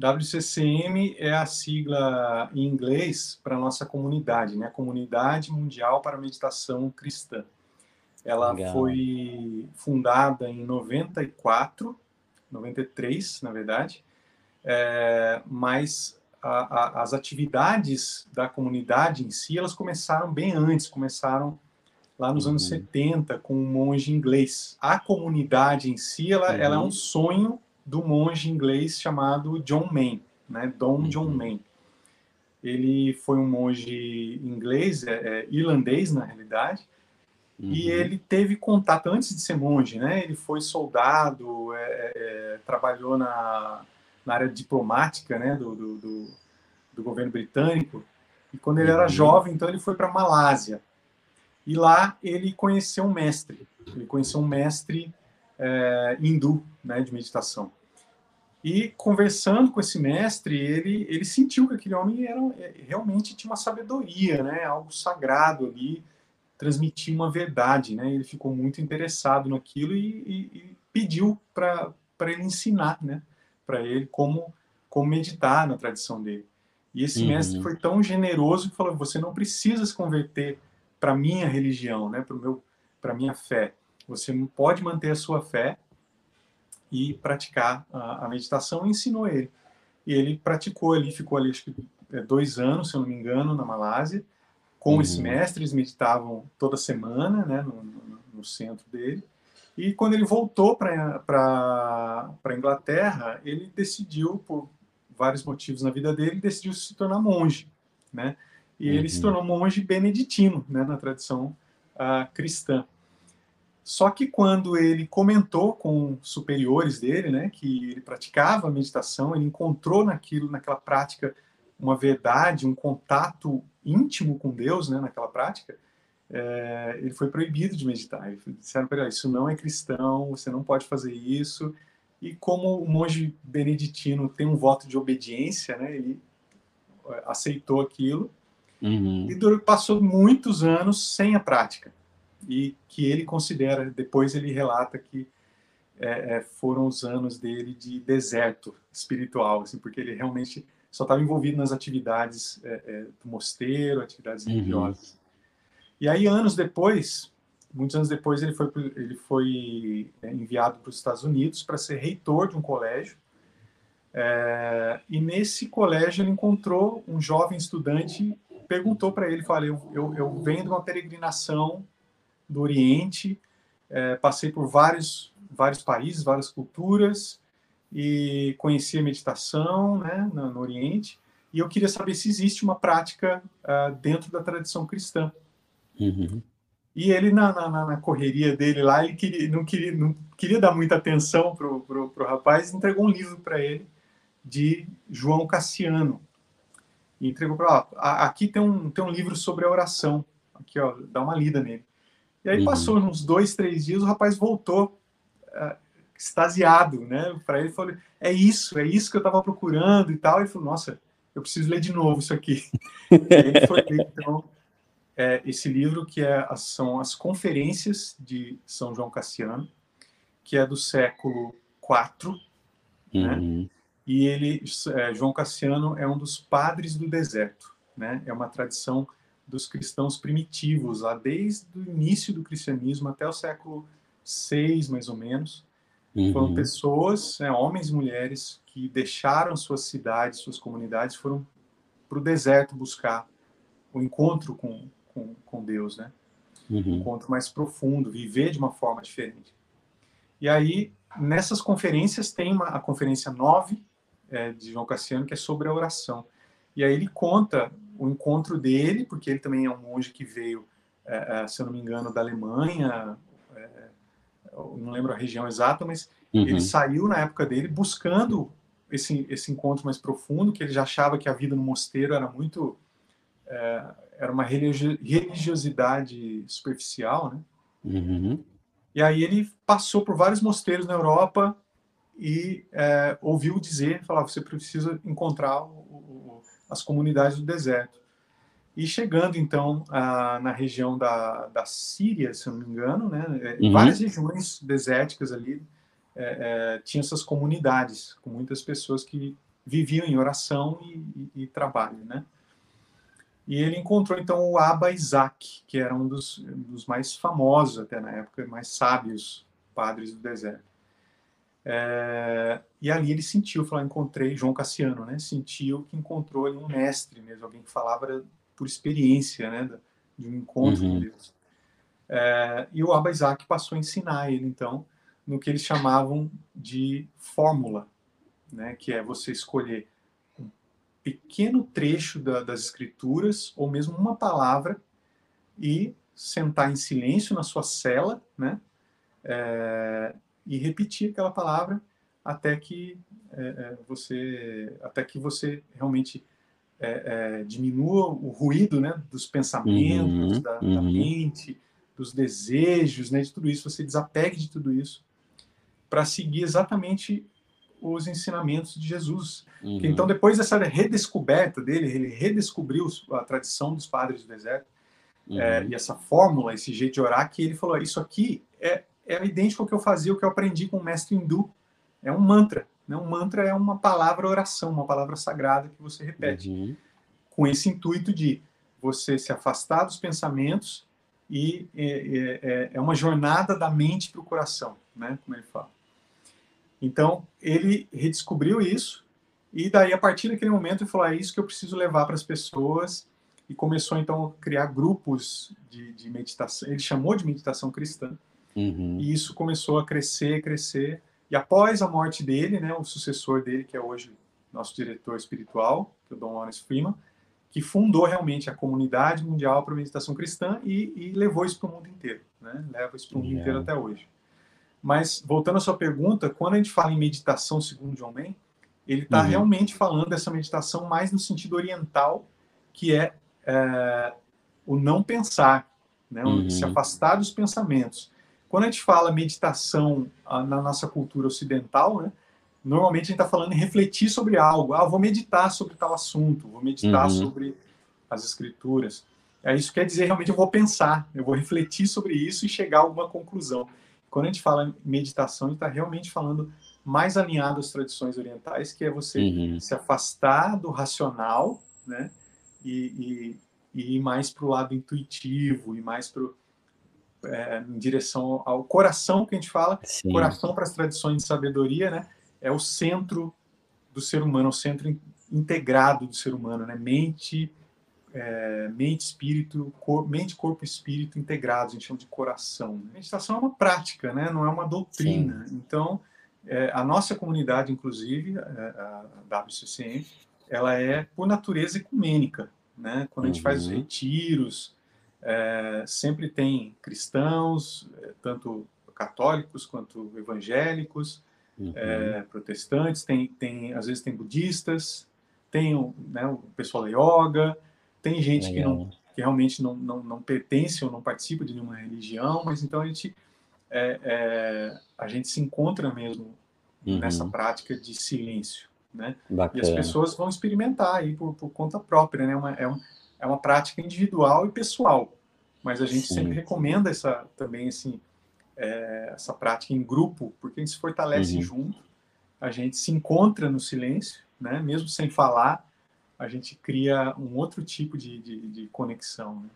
WCCM é a sigla em inglês para a nossa comunidade, né? Comunidade Mundial para Meditação Cristã. Ela Legal. foi fundada em 94, 93, na verdade, é, mas a, a, as atividades da comunidade em si, elas começaram bem antes, começaram lá nos uhum. anos 70 com um monge inglês. A comunidade em si, ela, uhum. ela é um uhum. sonho do monge inglês chamado John Main, né? Dom uhum. John Main. Ele foi um monge inglês, é, é, irlandês na realidade, uhum. e ele teve contato antes de ser monge, né? Ele foi soldado, é, é, é trabalhou na, na área diplomática, né? Do, do, do, do governo britânico. E quando ele uhum. era jovem, então ele foi para Malásia. E lá ele conheceu um mestre. Ele conheceu um mestre é, hindu, né? De meditação. E conversando com esse mestre, ele, ele sentiu que aquele homem era, é, realmente tinha uma sabedoria, né? Algo sagrado ali, transmitia uma verdade, né? Ele ficou muito interessado naquilo e, e, e pediu para ele ensinar, né? Para ele como, como meditar na tradição dele. E esse uhum. mestre foi tão generoso que falou: você não precisa se converter para minha religião, né? Para meu, para minha fé. Você pode manter a sua fé e praticar a, a meditação e ensinou ele. E ele praticou ali, ficou ali acho que é, dois anos, se eu não me engano, na Malásia, com uhum. esse mestre, eles meditavam toda semana, né, no, no, no centro dele. E quando ele voltou para a Inglaterra, ele decidiu, por vários motivos na vida dele, decidiu se tornar monge, né? E uhum. ele se uhum. tornou monge beneditino, né, na tradição uh, cristã. Só que quando ele comentou com superiores dele, né, que ele praticava meditação, ele encontrou naquilo, naquela prática, uma verdade, um contato íntimo com Deus, né, naquela prática, é, ele foi proibido de meditar. Eles disseram para ele: isso não é cristão, você não pode fazer isso. E como o monge beneditino tem um voto de obediência, né, ele é, aceitou aquilo uhum. e passou muitos anos sem a prática e que ele considera, depois ele relata que é, é, foram os anos dele de deserto espiritual, assim, porque ele realmente só estava envolvido nas atividades é, é do mosteiro, atividades uhum. religiosas. E aí, anos depois, muitos anos depois, ele foi, ele foi é, enviado para os Estados Unidos para ser reitor de um colégio. É, e nesse colégio ele encontrou um jovem estudante, perguntou para ele, falou, eu, eu, eu venho de uma peregrinação do Oriente, é, passei por vários, vários países, várias culturas, e conheci a meditação né, no, no Oriente, e eu queria saber se existe uma prática uh, dentro da tradição cristã. Uhum. E ele, na, na, na, correria dele lá, ele queria, não, queria, não queria dar muita atenção para o rapaz, entregou um livro para ele de João Cassiano. E entregou para aqui tem um, tem um livro sobre a oração. Aqui, ó, dá uma lida nele. E aí uhum. passou uns dois, três dias, o rapaz voltou uh, extasiado, né? Para ele falou: é isso, é isso que eu estava procurando e tal. E ele falou: nossa, eu preciso ler de novo isso aqui. e foi ler, então, é, esse livro que é, são as Conferências de São João Cassiano, que é do século IV, né? uhum. né? E ele, é, João Cassiano, é um dos padres do deserto, né? É uma tradição dos cristãos primitivos, lá desde o início do cristianismo até o século VI, mais ou menos. Uhum. Foram pessoas, né, homens e mulheres, que deixaram suas cidades, suas comunidades, foram para o deserto buscar o encontro com, com, com Deus, né? Uhum. Um encontro mais profundo, viver de uma forma diferente. E aí, nessas conferências, tem uma, a conferência 9 é, de João Cassiano, que é sobre a oração. E aí ele conta o encontro dele, porque ele também é um monge que veio, é, é se eu não me engano, da Alemanha, é, não lembro a região exata, mas uhum. ele saiu na época dele buscando esse, esse encontro mais profundo, que ele já achava que a vida no mosteiro era muito. É, era uma religiosidade superficial, né? Uhum. E aí ele passou por vários mosteiros na Europa e é, ouviu dizer, falava, você precisa encontrar o, as comunidades do deserto. E chegando, então, a, na região da, da Síria, se eu não me engano, né, é, uhum. várias regiões desérticas ali é, é, tinham essas comunidades, com muitas pessoas que viviam em oração e, e, e trabalho, né? E ele encontrou então o Abba Isaac, que era um dos, dos mais famosos até na época, mais sábios padres do deserto. É, e ali ele sentiu, falou, encontrei João Cassiano, né? Sentiu que encontrou ali um mestre mesmo, alguém que falava por experiência, né? De um encontro uhum. com Deus. É, e o Abba Isaac passou a ensinar ele, então, no que eles chamavam de fórmula, né? Que é você escolher um pequeno trecho da, das escrituras ou mesmo uma palavra e sentar em silêncio na sua cela, né? É, e repetir aquela palavra até que é, é, você até que você realmente é, é, diminua o ruído né, dos pensamentos, uhum, da, uhum. da, mente, dos desejos, né, de tudo isso, você desapegue de tudo isso para seguir exatamente os ensinamentos de Jesus. Uhum. Então, depois dessa redescoberta dele, ele redescobriu a tradição dos padres do deserto é, uhum. e essa fórmula, esse jeito de orar, que ele falou: Isso aqui é é idêntico ao que eu fazia, o que eu aprendi com o mestre hindu. É um mantra. Né? Um mantra é uma palavra oração, uma palavra sagrada que você repete. Uhum. Com esse intuito de você se afastar dos pensamentos e é, é, é, é uma jornada da mente para o coração, né? como ele fala. Então, ele redescobriu isso e daí, a partir daquele momento, ele falou, é isso que eu preciso levar para as pessoas e começou, então, a criar grupos de, de meditação. Ele chamou de meditação cristã Uhum. E isso começou a crescer, crescer. E após a morte dele, né, o sucessor dele, que é hoje nosso diretor espiritual, que é o Dom Lawrence Freeman, que fundou realmente a comunidade mundial para a meditação cristã e, e levou isso para o mundo inteiro, né? Leva isso para o mundo yeah. inteiro até hoje. Mas voltando à sua pergunta, quando a gente fala em meditação segundo John Main, ele está uhum. realmente falando dessa meditação mais no sentido oriental, que é, é o não pensar, né? Uhum. se afastar dos pensamentos. Quando a gente fala meditação ah, na nossa cultura ocidental, né, normalmente a gente está falando em refletir sobre algo. Ah, vou meditar sobre tal assunto, vou meditar uhum. sobre as escrituras. É, isso quer dizer realmente eu vou pensar, eu vou refletir sobre isso e chegar a alguma conclusão. Quando a gente fala meditação, a gente está realmente falando mais alinhado às tradições orientais, que é você uhum. se afastar do racional, né, e, e, e ir mais para o lado intuitivo e mais para é, em direção ao coração que a gente fala, Sim. coração para as tradições de sabedoria, né? É o centro do ser humano, o centro integrado do ser humano, né? Mente, é, mente, espírito, cor, mente, corpo, espírito integrados, a gente chama de coração. A meditação é uma prática, né? Não é uma doutrina. Sim. Então, é, a nossa comunidade, inclusive, é, a WCCM, ela é por natureza ecumênica, né? Quando a gente uhum. faz os retiros, é, sempre tem cristãos, é, tanto católicos quanto evangélicos, uhum. é, protestantes, tem, tem, às vezes tem budistas, tem né, o pessoal da yoga, tem gente que, não, que realmente não, não, não pertence ou não participa de nenhuma religião, mas então a gente, é, é, a gente se encontra mesmo uhum. nessa prática de silêncio. Né? E as pessoas vão experimentar aí por, por conta própria, né? Uma, é, um, é uma prática individual e pessoal, mas a gente Sim. sempre recomenda essa também assim é, essa prática em grupo, porque a gente se fortalece uhum. junto, a gente se encontra no silêncio, né? Mesmo sem falar, a gente cria um outro tipo de, de, de conexão. Né?